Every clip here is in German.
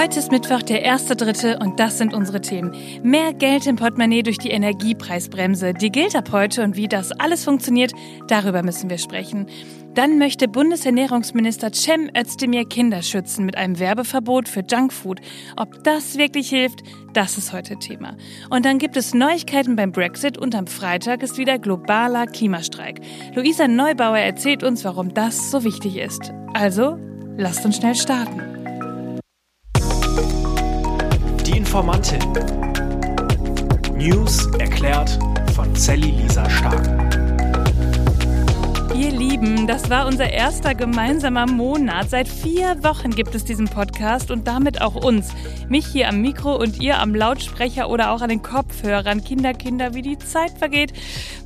Heute ist Mittwoch, der erste Dritte und das sind unsere Themen. Mehr Geld im Portemonnaie durch die Energiepreisbremse. Die gilt ab heute und wie das alles funktioniert, darüber müssen wir sprechen. Dann möchte Bundesernährungsminister Cem Özdemir Kinder schützen mit einem Werbeverbot für Junkfood. Ob das wirklich hilft, das ist heute Thema. Und dann gibt es Neuigkeiten beim Brexit und am Freitag ist wieder globaler Klimastreik. Luisa Neubauer erzählt uns, warum das so wichtig ist. Also, lasst uns schnell starten. Informantin. News erklärt von Sally Lisa Stark. Lieben, das war unser erster gemeinsamer Monat. Seit vier Wochen gibt es diesen Podcast und damit auch uns. Mich hier am Mikro und ihr am Lautsprecher oder auch an den Kopfhörern. Kinder, Kinder, wie die Zeit vergeht.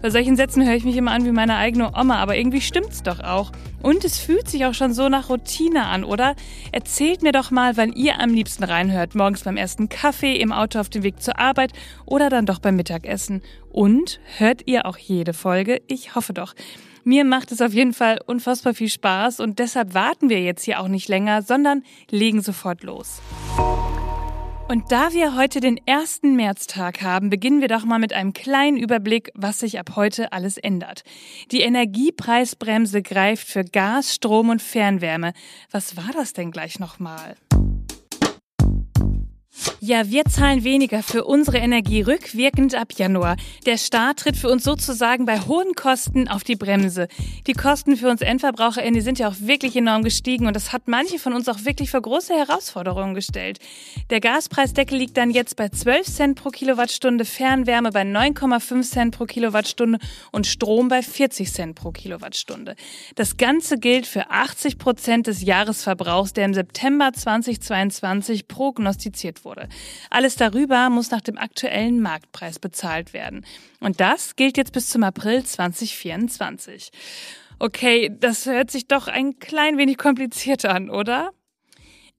Bei solchen Sätzen höre ich mich immer an wie meine eigene Oma, aber irgendwie stimmt's doch auch. Und es fühlt sich auch schon so nach Routine an, oder? Erzählt mir doch mal, wann ihr am liebsten reinhört. Morgens beim ersten Kaffee, im Auto auf dem Weg zur Arbeit oder dann doch beim Mittagessen. Und hört ihr auch jede Folge? Ich hoffe doch. Mir macht es auf jeden Fall unfassbar viel Spaß und deshalb warten wir jetzt hier auch nicht länger, sondern legen sofort los. Und da wir heute den ersten Märztag haben, beginnen wir doch mal mit einem kleinen Überblick, was sich ab heute alles ändert. Die Energiepreisbremse greift für Gas, Strom und Fernwärme. Was war das denn gleich nochmal? Ja, wir zahlen weniger für unsere Energie rückwirkend ab Januar. Der Staat tritt für uns sozusagen bei hohen Kosten auf die Bremse. Die Kosten für uns EndverbraucherInnen, sind ja auch wirklich enorm gestiegen und das hat manche von uns auch wirklich vor große Herausforderungen gestellt. Der Gaspreisdeckel liegt dann jetzt bei 12 Cent pro Kilowattstunde, Fernwärme bei 9,5 Cent pro Kilowattstunde und Strom bei 40 Cent pro Kilowattstunde. Das Ganze gilt für 80 Prozent des Jahresverbrauchs, der im September 2022 prognostiziert wurde. Alles darüber muss nach dem aktuellen Marktpreis bezahlt werden. Und das gilt jetzt bis zum April 2024. Okay, das hört sich doch ein klein wenig kompliziert an, oder?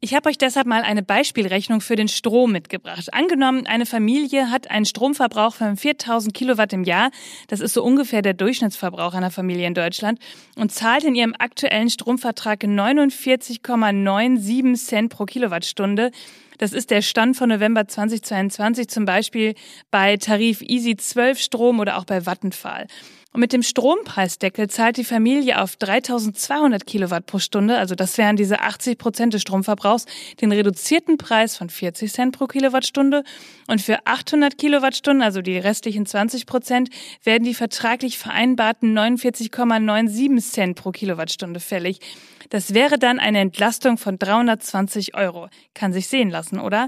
Ich habe euch deshalb mal eine Beispielrechnung für den Strom mitgebracht. Angenommen, eine Familie hat einen Stromverbrauch von 4000 Kilowatt im Jahr, das ist so ungefähr der Durchschnittsverbrauch einer Familie in Deutschland, und zahlt in ihrem aktuellen Stromvertrag 49,97 Cent pro Kilowattstunde. Das ist der Stand von November 2022 zum Beispiel bei Tarif Easy 12 Strom oder auch bei Vattenfall. Und mit dem Strompreisdeckel zahlt die Familie auf 3200 Kilowatt pro Stunde, also das wären diese 80 Prozent des Stromverbrauchs, den reduzierten Preis von 40 Cent pro Kilowattstunde. Und für 800 Kilowattstunden, also die restlichen 20 Prozent, werden die vertraglich vereinbarten 49,97 Cent pro Kilowattstunde fällig. Das wäre dann eine Entlastung von 320 Euro. Kann sich sehen lassen, oder?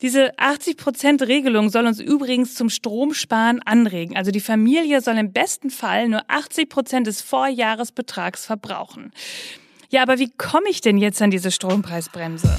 Diese 80-Prozent-Regelung soll uns übrigens zum Stromsparen anregen. Also die Familie soll im besten Fall nur 80 Prozent des Vorjahresbetrags verbrauchen. Ja, aber wie komme ich denn jetzt an diese Strompreisbremse?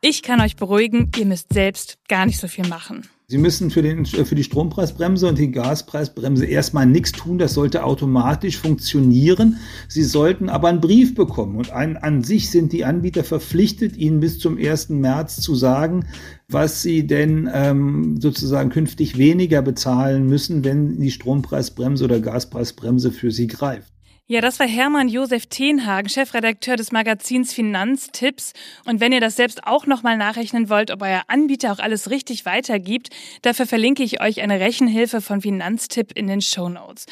Ich kann euch beruhigen, ihr müsst selbst gar nicht so viel machen. Sie müssen für, den, für die Strompreisbremse und die Gaspreisbremse erstmal nichts tun. Das sollte automatisch funktionieren. Sie sollten aber einen Brief bekommen. Und ein, an sich sind die Anbieter verpflichtet, Ihnen bis zum 1. März zu sagen, was Sie denn ähm, sozusagen künftig weniger bezahlen müssen, wenn die Strompreisbremse oder Gaspreisbremse für Sie greift. Ja, das war Hermann Josef Tenhagen, Chefredakteur des Magazins Finanztipps. Und wenn ihr das selbst auch nochmal nachrechnen wollt, ob euer Anbieter auch alles richtig weitergibt, dafür verlinke ich euch eine Rechenhilfe von Finanztipp in den Show Notes.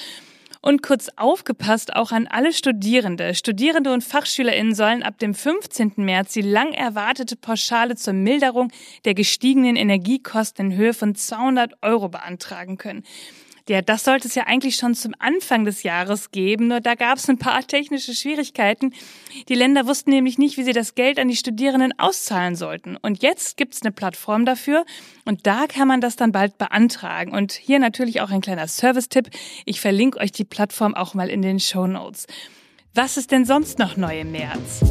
Und kurz aufgepasst auch an alle Studierende. Studierende und FachschülerInnen sollen ab dem 15. März die lang erwartete Pauschale zur Milderung der gestiegenen Energiekosten in Höhe von 200 Euro beantragen können. Ja, das sollte es ja eigentlich schon zum Anfang des Jahres geben, nur da gab es ein paar technische Schwierigkeiten. Die Länder wussten nämlich nicht, wie sie das Geld an die Studierenden auszahlen sollten. Und jetzt gibt es eine Plattform dafür und da kann man das dann bald beantragen. Und hier natürlich auch ein kleiner Service-Tipp. Ich verlinke euch die Plattform auch mal in den Show Notes. Was ist denn sonst noch neu im März?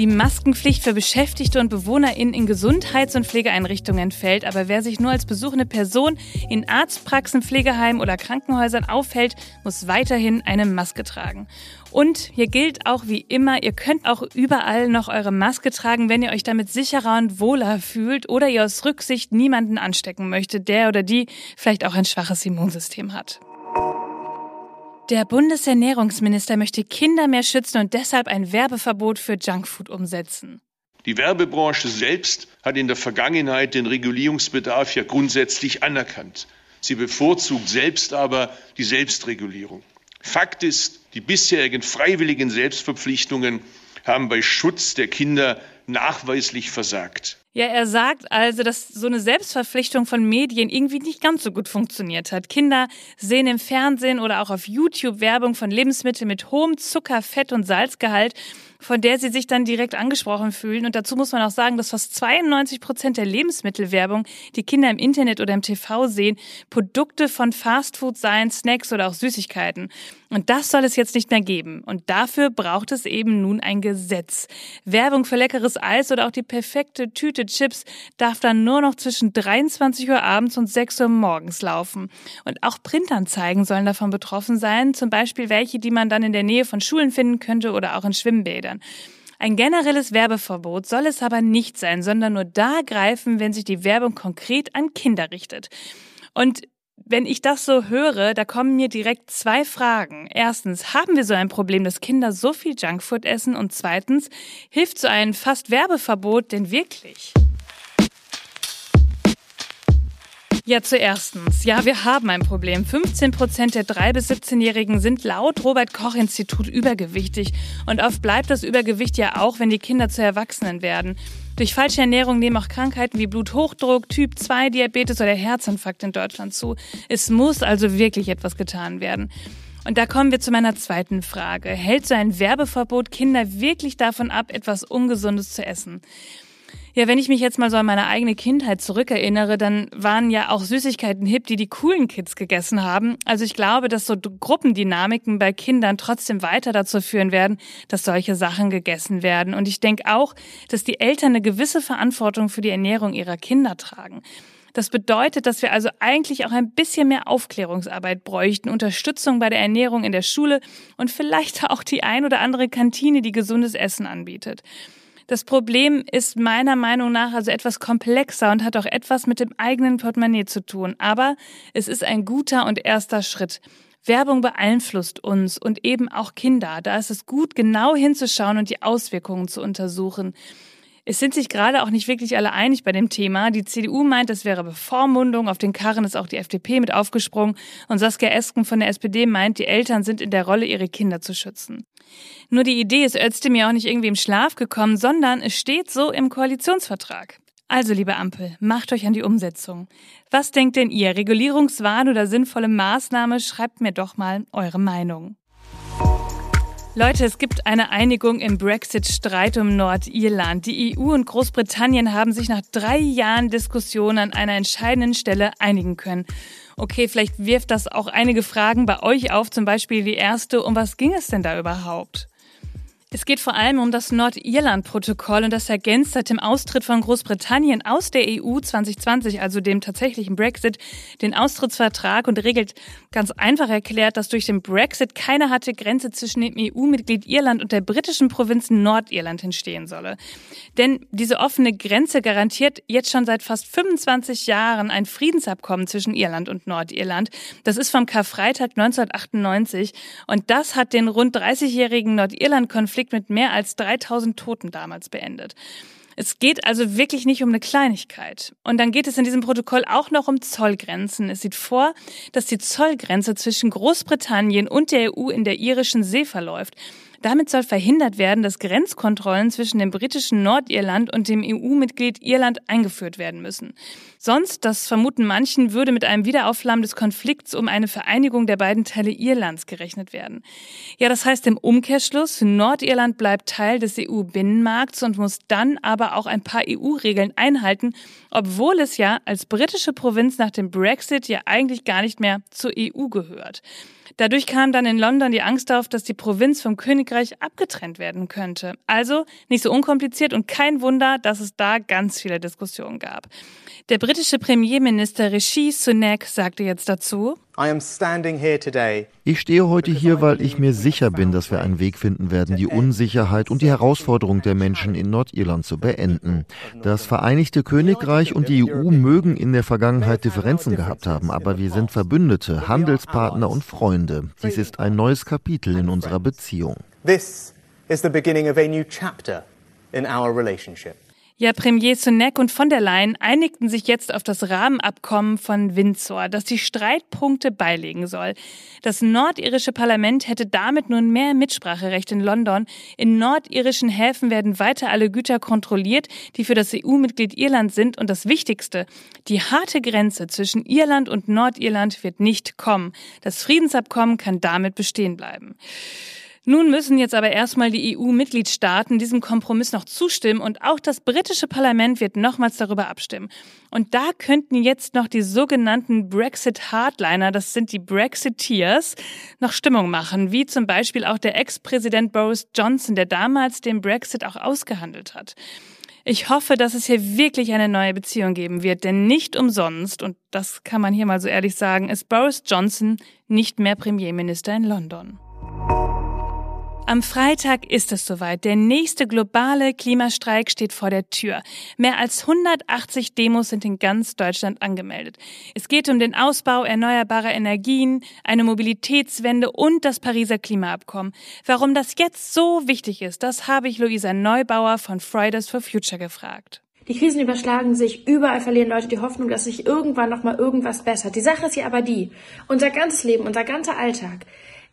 Die Maskenpflicht für Beschäftigte und BewohnerInnen in Gesundheits- und Pflegeeinrichtungen fällt, aber wer sich nur als besuchende Person in Arztpraxen, Pflegeheimen oder Krankenhäusern aufhält, muss weiterhin eine Maske tragen. Und hier gilt auch wie immer, ihr könnt auch überall noch eure Maske tragen, wenn ihr euch damit sicherer und wohler fühlt oder ihr aus Rücksicht niemanden anstecken möchtet, der oder die vielleicht auch ein schwaches Immunsystem hat. Der Bundesernährungsminister möchte Kinder mehr schützen und deshalb ein Werbeverbot für Junkfood umsetzen. Die Werbebranche selbst hat in der Vergangenheit den Regulierungsbedarf ja grundsätzlich anerkannt. Sie bevorzugt selbst aber die Selbstregulierung. Fakt ist, die bisherigen freiwilligen Selbstverpflichtungen haben bei Schutz der Kinder nachweislich versagt. Ja, er sagt also, dass so eine Selbstverpflichtung von Medien irgendwie nicht ganz so gut funktioniert hat. Kinder sehen im Fernsehen oder auch auf YouTube Werbung von Lebensmitteln mit hohem Zucker, Fett und Salzgehalt von der sie sich dann direkt angesprochen fühlen. Und dazu muss man auch sagen, dass fast 92 Prozent der Lebensmittelwerbung, die Kinder im Internet oder im TV sehen, Produkte von Fastfood seien, Snacks oder auch Süßigkeiten. Und das soll es jetzt nicht mehr geben. Und dafür braucht es eben nun ein Gesetz. Werbung für leckeres Eis oder auch die perfekte Tüte Chips darf dann nur noch zwischen 23 Uhr abends und 6 Uhr morgens laufen. Und auch Printanzeigen sollen davon betroffen sein, zum Beispiel welche, die man dann in der Nähe von Schulen finden könnte oder auch in Schwimmbädern. Ein generelles Werbeverbot soll es aber nicht sein, sondern nur da greifen, wenn sich die Werbung konkret an Kinder richtet. Und wenn ich das so höre, da kommen mir direkt zwei Fragen. Erstens, haben wir so ein Problem, dass Kinder so viel Junkfood essen? Und zweitens, hilft so ein fast Werbeverbot denn wirklich? Ja, zuerstens. Ja, wir haben ein Problem. 15 Prozent der 3- bis 17-Jährigen sind laut Robert-Koch-Institut übergewichtig. Und oft bleibt das Übergewicht ja auch, wenn die Kinder zu Erwachsenen werden. Durch falsche Ernährung nehmen auch Krankheiten wie Bluthochdruck, Typ 2 Diabetes oder Herzinfarkt in Deutschland zu. Es muss also wirklich etwas getan werden. Und da kommen wir zu meiner zweiten Frage. Hält so ein Werbeverbot Kinder wirklich davon ab, etwas Ungesundes zu essen? Ja, wenn ich mich jetzt mal so an meine eigene Kindheit zurückerinnere, dann waren ja auch Süßigkeiten hip, die die coolen Kids gegessen haben. Also ich glaube, dass so Gruppendynamiken bei Kindern trotzdem weiter dazu führen werden, dass solche Sachen gegessen werden. Und ich denke auch, dass die Eltern eine gewisse Verantwortung für die Ernährung ihrer Kinder tragen. Das bedeutet, dass wir also eigentlich auch ein bisschen mehr Aufklärungsarbeit bräuchten, Unterstützung bei der Ernährung in der Schule und vielleicht auch die ein oder andere Kantine, die gesundes Essen anbietet. Das Problem ist meiner Meinung nach also etwas komplexer und hat auch etwas mit dem eigenen Portemonnaie zu tun. Aber es ist ein guter und erster Schritt. Werbung beeinflusst uns und eben auch Kinder. Da ist es gut, genau hinzuschauen und die Auswirkungen zu untersuchen. Es sind sich gerade auch nicht wirklich alle einig bei dem Thema. Die CDU meint, es wäre Bevormundung. Auf den Karren ist auch die FDP mit aufgesprungen. Und Saskia Esken von der SPD meint, die Eltern sind in der Rolle, ihre Kinder zu schützen. Nur die Idee ist Özdemir auch nicht irgendwie im Schlaf gekommen, sondern es steht so im Koalitionsvertrag. Also, liebe Ampel, macht euch an die Umsetzung. Was denkt denn ihr? Regulierungswahn oder sinnvolle Maßnahme? Schreibt mir doch mal eure Meinung. Leute, es gibt eine Einigung im Brexit-Streit um Nordirland. Die EU und Großbritannien haben sich nach drei Jahren Diskussion an einer entscheidenden Stelle einigen können. Okay, vielleicht wirft das auch einige Fragen bei euch auf, zum Beispiel die erste, um was ging es denn da überhaupt? Es geht vor allem um das Nordirland-Protokoll und das ergänzt seit dem Austritt von Großbritannien aus der EU 2020, also dem tatsächlichen Brexit, den Austrittsvertrag und regelt ganz einfach erklärt, dass durch den Brexit keine harte Grenze zwischen dem EU-Mitglied Irland und der britischen Provinz Nordirland entstehen solle. Denn diese offene Grenze garantiert jetzt schon seit fast 25 Jahren ein Friedensabkommen zwischen Irland und Nordirland. Das ist vom Karfreitag 1998 und das hat den rund 30-jährigen Nordirland-Konflikt Konflikt mit mehr als 3000 Toten damals beendet. Es geht also wirklich nicht um eine Kleinigkeit. Und dann geht es in diesem Protokoll auch noch um Zollgrenzen. Es sieht vor, dass die Zollgrenze zwischen Großbritannien und der EU in der irischen See verläuft. Damit soll verhindert werden, dass Grenzkontrollen zwischen dem britischen Nordirland und dem EU-Mitglied Irland eingeführt werden müssen. Sonst, das vermuten manchen, würde mit einem Wiederaufflammen des Konflikts um eine Vereinigung der beiden Teile Irlands gerechnet werden. Ja, das heißt im Umkehrschluss, Nordirland bleibt Teil des EU-Binnenmarkts und muss dann aber auch ein paar EU-Regeln einhalten, obwohl es ja als britische Provinz nach dem Brexit ja eigentlich gar nicht mehr zur EU gehört. Dadurch kam dann in London die Angst auf, dass die Provinz vom Königreich abgetrennt werden könnte. Also nicht so unkompliziert und kein Wunder, dass es da ganz viele Diskussionen gab. Der britische Premierminister Rishi Sunak sagte jetzt dazu, Ich stehe heute hier, weil ich mir sicher bin, dass wir einen Weg finden werden, die Unsicherheit und die Herausforderung der Menschen in Nordirland zu beenden. Das Vereinigte Königreich und die EU mögen in der Vergangenheit Differenzen gehabt haben, aber wir sind Verbündete, Handelspartner und Freunde. Dies ist ein neues Kapitel in unserer Beziehung. This is the beginning of a new chapter in our relationship. Ja, Premier Sunak und von der Leyen einigten sich jetzt auf das Rahmenabkommen von Windsor, das die Streitpunkte beilegen soll. Das nordirische Parlament hätte damit nun mehr Mitspracherecht in London. In nordirischen Häfen werden weiter alle Güter kontrolliert, die für das EU-Mitglied Irland sind. Und das Wichtigste, die harte Grenze zwischen Irland und Nordirland wird nicht kommen. Das Friedensabkommen kann damit bestehen bleiben. Nun müssen jetzt aber erstmal die EU-Mitgliedstaaten diesem Kompromiss noch zustimmen und auch das britische Parlament wird nochmals darüber abstimmen. Und da könnten jetzt noch die sogenannten Brexit-Hardliner, das sind die Brexiteers, noch Stimmung machen, wie zum Beispiel auch der Ex-Präsident Boris Johnson, der damals den Brexit auch ausgehandelt hat. Ich hoffe, dass es hier wirklich eine neue Beziehung geben wird, denn nicht umsonst, und das kann man hier mal so ehrlich sagen, ist Boris Johnson nicht mehr Premierminister in London. Am Freitag ist es soweit. Der nächste globale Klimastreik steht vor der Tür. Mehr als 180 Demos sind in ganz Deutschland angemeldet. Es geht um den Ausbau erneuerbarer Energien, eine Mobilitätswende und das Pariser Klimaabkommen. Warum das jetzt so wichtig ist, das habe ich Luisa Neubauer von Fridays for Future gefragt. Die Krisen überschlagen sich, überall verlieren Leute die Hoffnung, dass sich irgendwann noch mal irgendwas bessert. Die Sache ist ja aber die, unser ganzes Leben, unser ganzer Alltag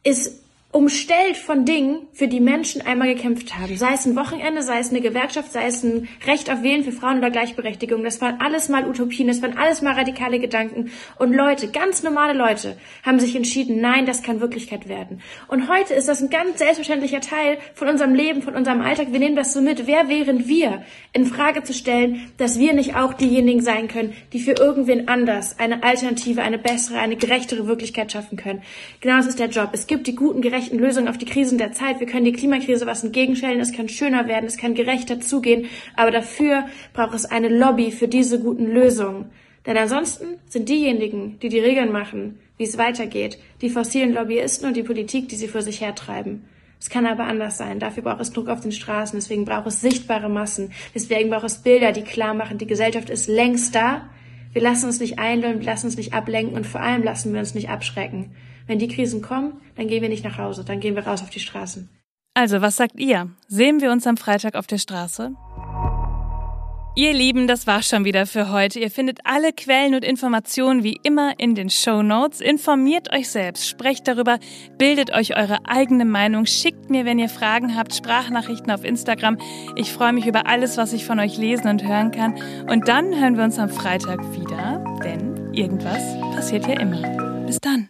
ist umstellt von Dingen, für die Menschen einmal gekämpft haben. Sei es ein Wochenende, sei es eine Gewerkschaft, sei es ein Recht auf Wählen für Frauen oder Gleichberechtigung. Das waren alles mal Utopien, das waren alles mal radikale Gedanken. Und Leute, ganz normale Leute, haben sich entschieden, nein, das kann Wirklichkeit werden. Und heute ist das ein ganz selbstverständlicher Teil von unserem Leben, von unserem Alltag. Wir nehmen das so mit. Wer wären wir, in Frage zu stellen, dass wir nicht auch diejenigen sein können, die für irgendwen anders eine alternative, eine bessere, eine gerechtere Wirklichkeit schaffen können? Genau das ist der Job. Es gibt die guten, gerechten gerechten Lösungen auf die Krisen der Zeit. Wir können die Klimakrise was entgegenstellen. Es kann schöner werden, es kann gerechter zugehen. Aber dafür braucht es eine Lobby für diese guten Lösungen. Denn ansonsten sind diejenigen, die die Regeln machen, wie es weitergeht, die fossilen Lobbyisten und die Politik, die sie vor sich hertreiben. Es kann aber anders sein. Dafür braucht es Druck auf den Straßen. Deswegen braucht es sichtbare Massen. Deswegen braucht es Bilder, die klar machen, die Gesellschaft ist längst da. Wir lassen uns nicht einlullen, wir lassen uns nicht ablenken und vor allem lassen wir uns nicht abschrecken. Wenn die Krisen kommen, dann gehen wir nicht nach Hause, dann gehen wir raus auf die Straßen. Also, was sagt ihr? Sehen wir uns am Freitag auf der Straße? Ihr Lieben, das war's schon wieder für heute. Ihr findet alle Quellen und Informationen wie immer in den Show Notes. Informiert euch selbst, sprecht darüber, bildet euch eure eigene Meinung, schickt mir, wenn ihr Fragen habt, Sprachnachrichten auf Instagram. Ich freue mich über alles, was ich von euch lesen und hören kann. Und dann hören wir uns am Freitag wieder, denn irgendwas passiert ja immer. Bis dann.